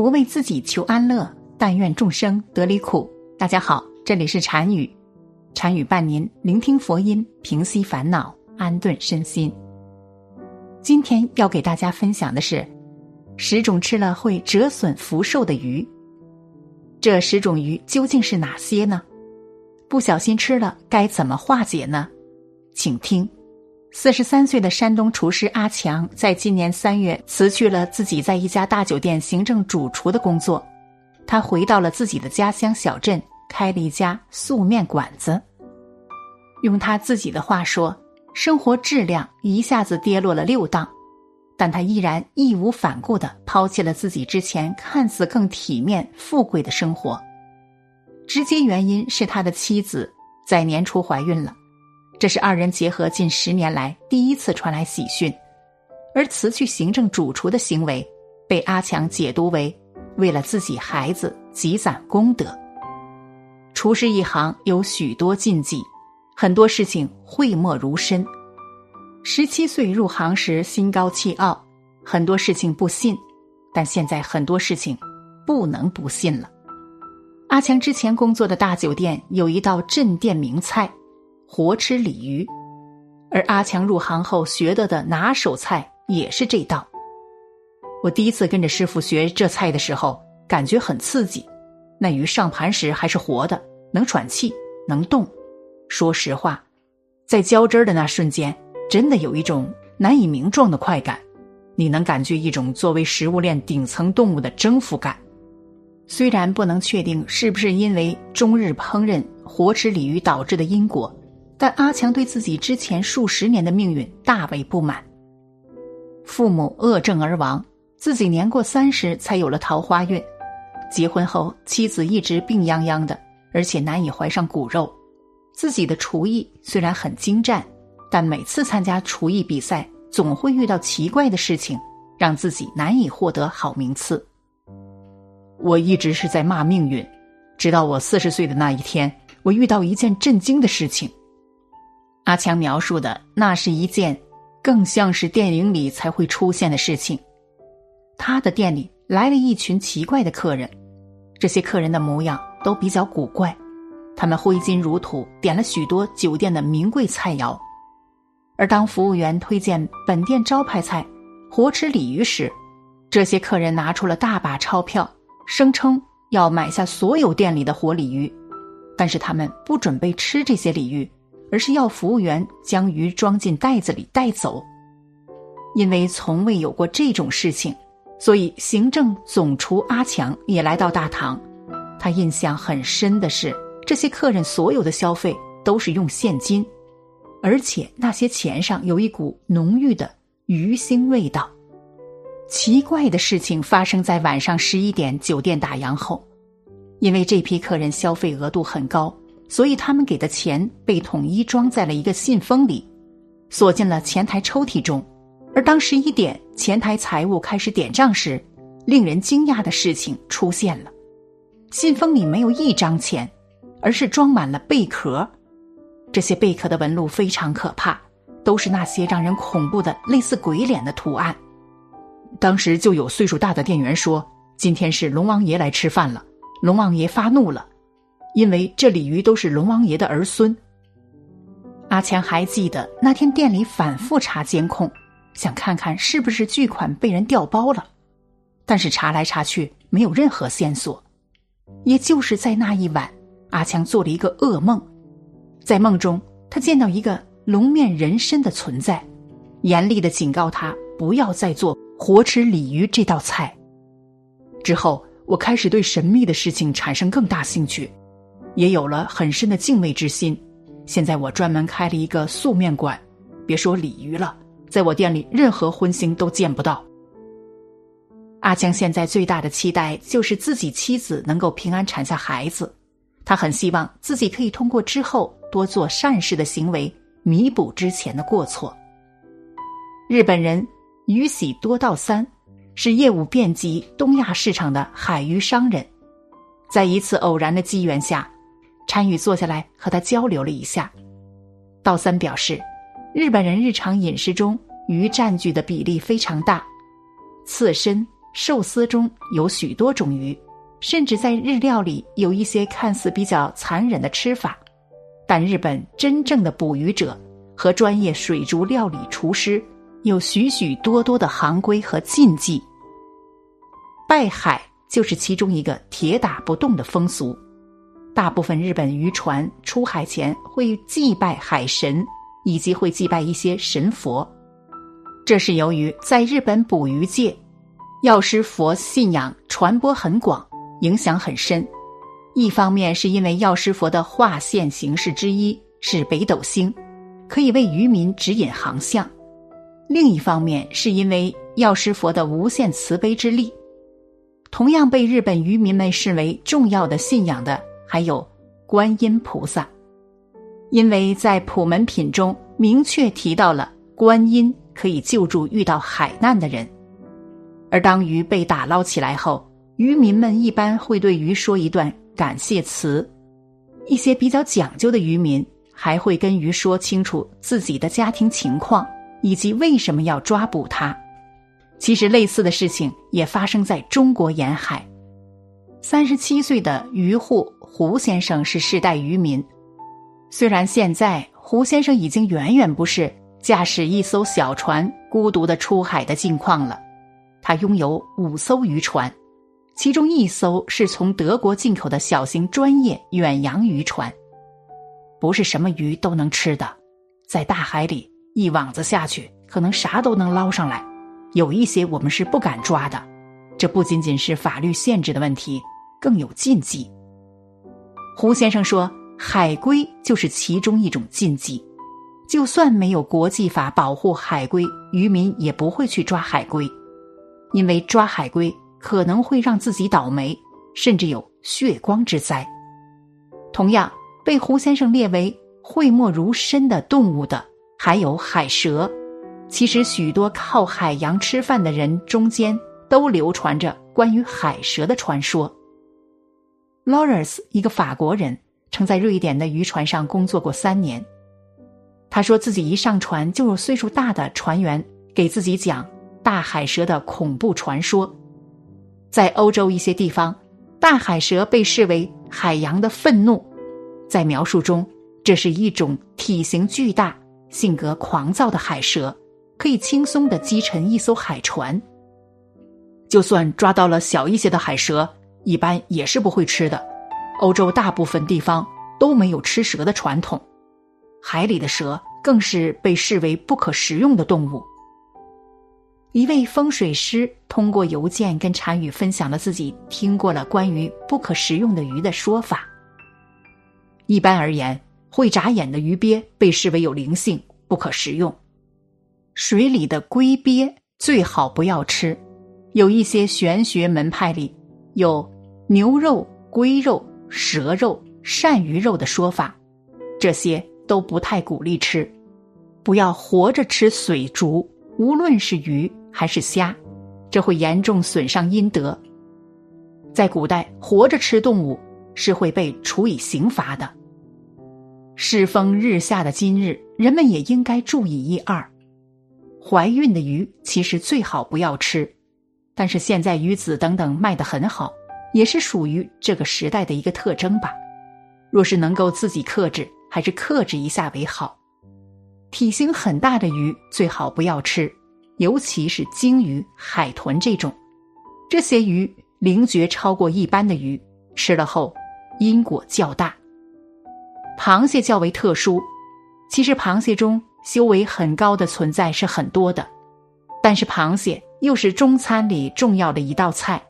不为自己求安乐，但愿众生得离苦。大家好，这里是禅语，禅语伴您聆听佛音，平息烦恼，安顿身心。今天要给大家分享的是十种吃了会折损福寿的鱼。这十种鱼究竟是哪些呢？不小心吃了该怎么化解呢？请听。四十三岁的山东厨师阿强，在今年三月辞去了自己在一家大酒店行政主厨的工作，他回到了自己的家乡小镇，开了一家素面馆子。用他自己的话说，生活质量一下子跌落了六档，但他依然义无反顾的抛弃了自己之前看似更体面、富贵的生活。直接原因是他的妻子在年初怀孕了。这是二人结合近十年来第一次传来喜讯，而辞去行政主厨的行为被阿强解读为为了自己孩子积攒功德。厨师一行有许多禁忌，很多事情讳莫如深。十七岁入行时心高气傲，很多事情不信，但现在很多事情不能不信了。阿强之前工作的大酒店有一道镇店名菜。活吃鲤鱼，而阿强入行后学得的拿手菜也是这道。我第一次跟着师傅学这菜的时候，感觉很刺激。那鱼上盘时还是活的，能喘气，能动。说实话，在浇汁儿的那瞬间，真的有一种难以名状的快感。你能感觉一种作为食物链顶层动物的征服感。虽然不能确定是不是因为终日烹饪活吃鲤鱼导致的因果。但阿强对自己之前数十年的命运大为不满。父母恶症而亡，自己年过三十才有了桃花运。结婚后，妻子一直病殃殃的，而且难以怀上骨肉。自己的厨艺虽然很精湛，但每次参加厨艺比赛，总会遇到奇怪的事情，让自己难以获得好名次。我一直是在骂命运，直到我四十岁的那一天，我遇到一件震惊的事情。阿强描述的那是一件更像是电影里才会出现的事情。他的店里来了一群奇怪的客人，这些客人的模样都比较古怪，他们挥金如土，点了许多酒店的名贵菜肴。而当服务员推荐本店招牌菜“活吃鲤鱼”时，这些客人拿出了大把钞票，声称要买下所有店里的活鲤鱼，但是他们不准备吃这些鲤鱼。而是要服务员将鱼装进袋子里带走，因为从未有过这种事情，所以行政总厨阿强也来到大堂。他印象很深的是，这些客人所有的消费都是用现金，而且那些钱上有一股浓郁的鱼腥味道。奇怪的事情发生在晚上十一点，酒店打烊后，因为这批客人消费额度很高。所以他们给的钱被统一装在了一个信封里，锁进了前台抽屉中。而当十一点前台财务开始点账时，令人惊讶的事情出现了：信封里没有一张钱，而是装满了贝壳。这些贝壳的纹路非常可怕，都是那些让人恐怖的类似鬼脸的图案。当时就有岁数大的店员说：“今天是龙王爷来吃饭了，龙王爷发怒了。”因为这鲤鱼都是龙王爷的儿孙。阿强还记得那天店里反复查监控，想看看是不是巨款被人调包了，但是查来查去没有任何线索。也就是在那一晚，阿强做了一个噩梦，在梦中他见到一个龙面人身的存在，严厉的警告他不要再做活吃鲤鱼这道菜。之后，我开始对神秘的事情产生更大兴趣。也有了很深的敬畏之心。现在我专门开了一个素面馆，别说鲤鱼了，在我店里任何荤腥都见不到。阿强现在最大的期待就是自己妻子能够平安产下孩子，他很希望自己可以通过之后多做善事的行为弥补之前的过错。日本人鱼喜多道三是业务遍及东亚市场的海鱼商人，在一次偶然的机缘下。参与坐下来和他交流了一下，道三表示，日本人日常饮食中鱼占据的比例非常大，刺身、寿司中有许多种鱼，甚至在日料里有一些看似比较残忍的吃法。但日本真正的捕鱼者和专业水族料理厨师有许许多多的行规和禁忌。拜海就是其中一个铁打不动的风俗。大部分日本渔船出海前会祭拜海神，以及会祭拜一些神佛。这是由于在日本捕鱼界，药师佛信仰传播很广，影响很深。一方面是因为药师佛的化现形式之一是北斗星，可以为渔民指引航向；另一方面是因为药师佛的无限慈悲之力。同样被日本渔民们视为重要的信仰的，还有观音菩萨，因为在普门品中明确提到了观音可以救助遇到海难的人。而当鱼被打捞起来后，渔民们一般会对鱼说一段感谢词，一些比较讲究的渔民还会跟鱼说清楚自己的家庭情况以及为什么要抓捕它。其实，类似的事情也发生在中国沿海。三十七岁的渔户胡先生是世代渔民，虽然现在胡先生已经远远不是驾驶一艘小船孤独的出海的境况了。他拥有五艘渔船，其中一艘是从德国进口的小型专业远洋渔船，不是什么鱼都能吃的，在大海里一网子下去，可能啥都能捞上来。有一些我们是不敢抓的，这不仅仅是法律限制的问题，更有禁忌。胡先生说，海龟就是其中一种禁忌，就算没有国际法保护海龟，渔民也不会去抓海龟，因为抓海龟可能会让自己倒霉，甚至有血光之灾。同样被胡先生列为讳莫如深的动物的，还有海蛇。其实，许多靠海洋吃饭的人中间都流传着关于海蛇的传说。Lawrence，一个法国人，曾在瑞典的渔船上工作过三年。他说自己一上船就有岁数大的船员给自己讲大海蛇的恐怖传说。在欧洲一些地方，大海蛇被视为海洋的愤怒，在描述中，这是一种体型巨大、性格狂躁的海蛇。可以轻松的击沉一艘海船。就算抓到了小一些的海蛇，一般也是不会吃的。欧洲大部分地方都没有吃蛇的传统，海里的蛇更是被视为不可食用的动物。一位风水师通过邮件跟禅宇分享了自己听过了关于不可食用的鱼的说法。一般而言，会眨眼的鱼鳖被视为有灵性，不可食用。水里的龟鳖最好不要吃，有一些玄学门派里有牛肉、龟肉、蛇肉、鳝鱼肉的说法，这些都不太鼓励吃。不要活着吃水族，无论是鱼还是虾，这会严重损伤阴德。在古代，活着吃动物是会被处以刑罚的。世风日下的今日，人们也应该注意一二。怀孕的鱼其实最好不要吃，但是现在鱼子等等卖得很好，也是属于这个时代的一个特征吧。若是能够自己克制，还是克制一下为好。体型很大的鱼最好不要吃，尤其是鲸鱼、海豚这种，这些鱼灵觉超过一般的鱼，吃了后因果较大。螃蟹较为特殊，其实螃蟹中。修为很高的存在是很多的，但是螃蟹又是中餐里重要的一道菜，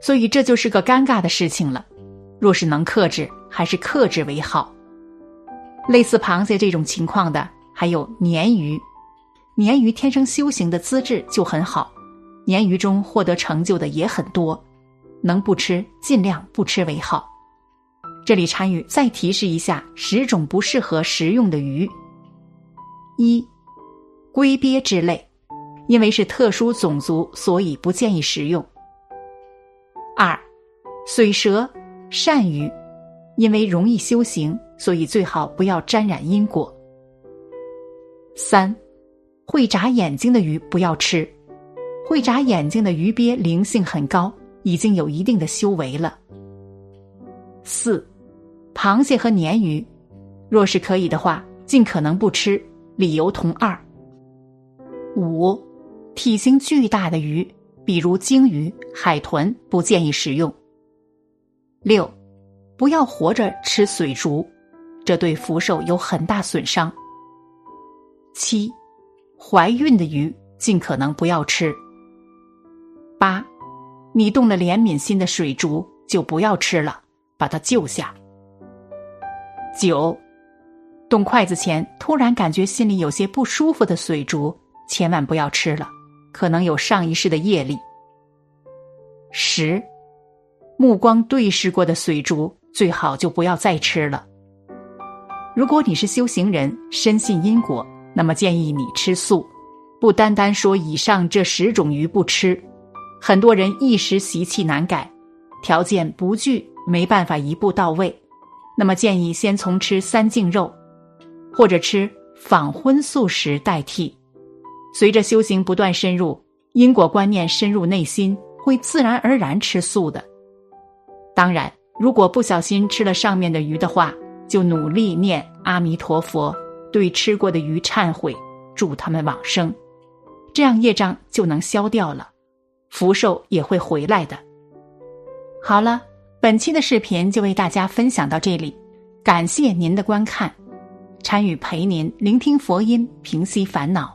所以这就是个尴尬的事情了。若是能克制，还是克制为好。类似螃蟹这种情况的，还有鲶鱼。鲶鱼天生修行的资质就很好，鲶鱼中获得成就的也很多，能不吃尽量不吃为好。这里参与再提示一下十种不适合食用的鱼。一，龟鳖之类，因为是特殊种族，所以不建议食用。二，水蛇、鳝鱼，因为容易修行，所以最好不要沾染因果。三，会眨眼睛的鱼不要吃，会眨眼睛的鱼鳖灵性很高，已经有一定的修为了。四，螃蟹和鲶鱼，若是可以的话，尽可能不吃，理由同二。五，体型巨大的鱼，比如鲸鱼、海豚，不建议食用。六，不要活着吃水竹，这对福寿有很大损伤。七，怀孕的鱼尽可能不要吃。八，你动了怜悯心的水竹就不要吃了，把它救下。九，动筷子前突然感觉心里有些不舒服的水竹，千万不要吃了，可能有上一世的业力。十，目光对视过的水竹最好就不要再吃了。如果你是修行人，深信因果。那么建议你吃素，不单单说以上这十种鱼不吃。很多人一时习气难改，条件不具，没办法一步到位。那么建议先从吃三净肉，或者吃仿荤素食代替。随着修行不断深入，因果观念深入内心，会自然而然吃素的。当然，如果不小心吃了上面的鱼的话，就努力念阿弥陀佛。对吃过的鱼忏悔，祝他们往生，这样业障就能消掉了，福寿也会回来的。好了，本期的视频就为大家分享到这里，感谢您的观看。参与陪您聆听佛音，平息烦恼，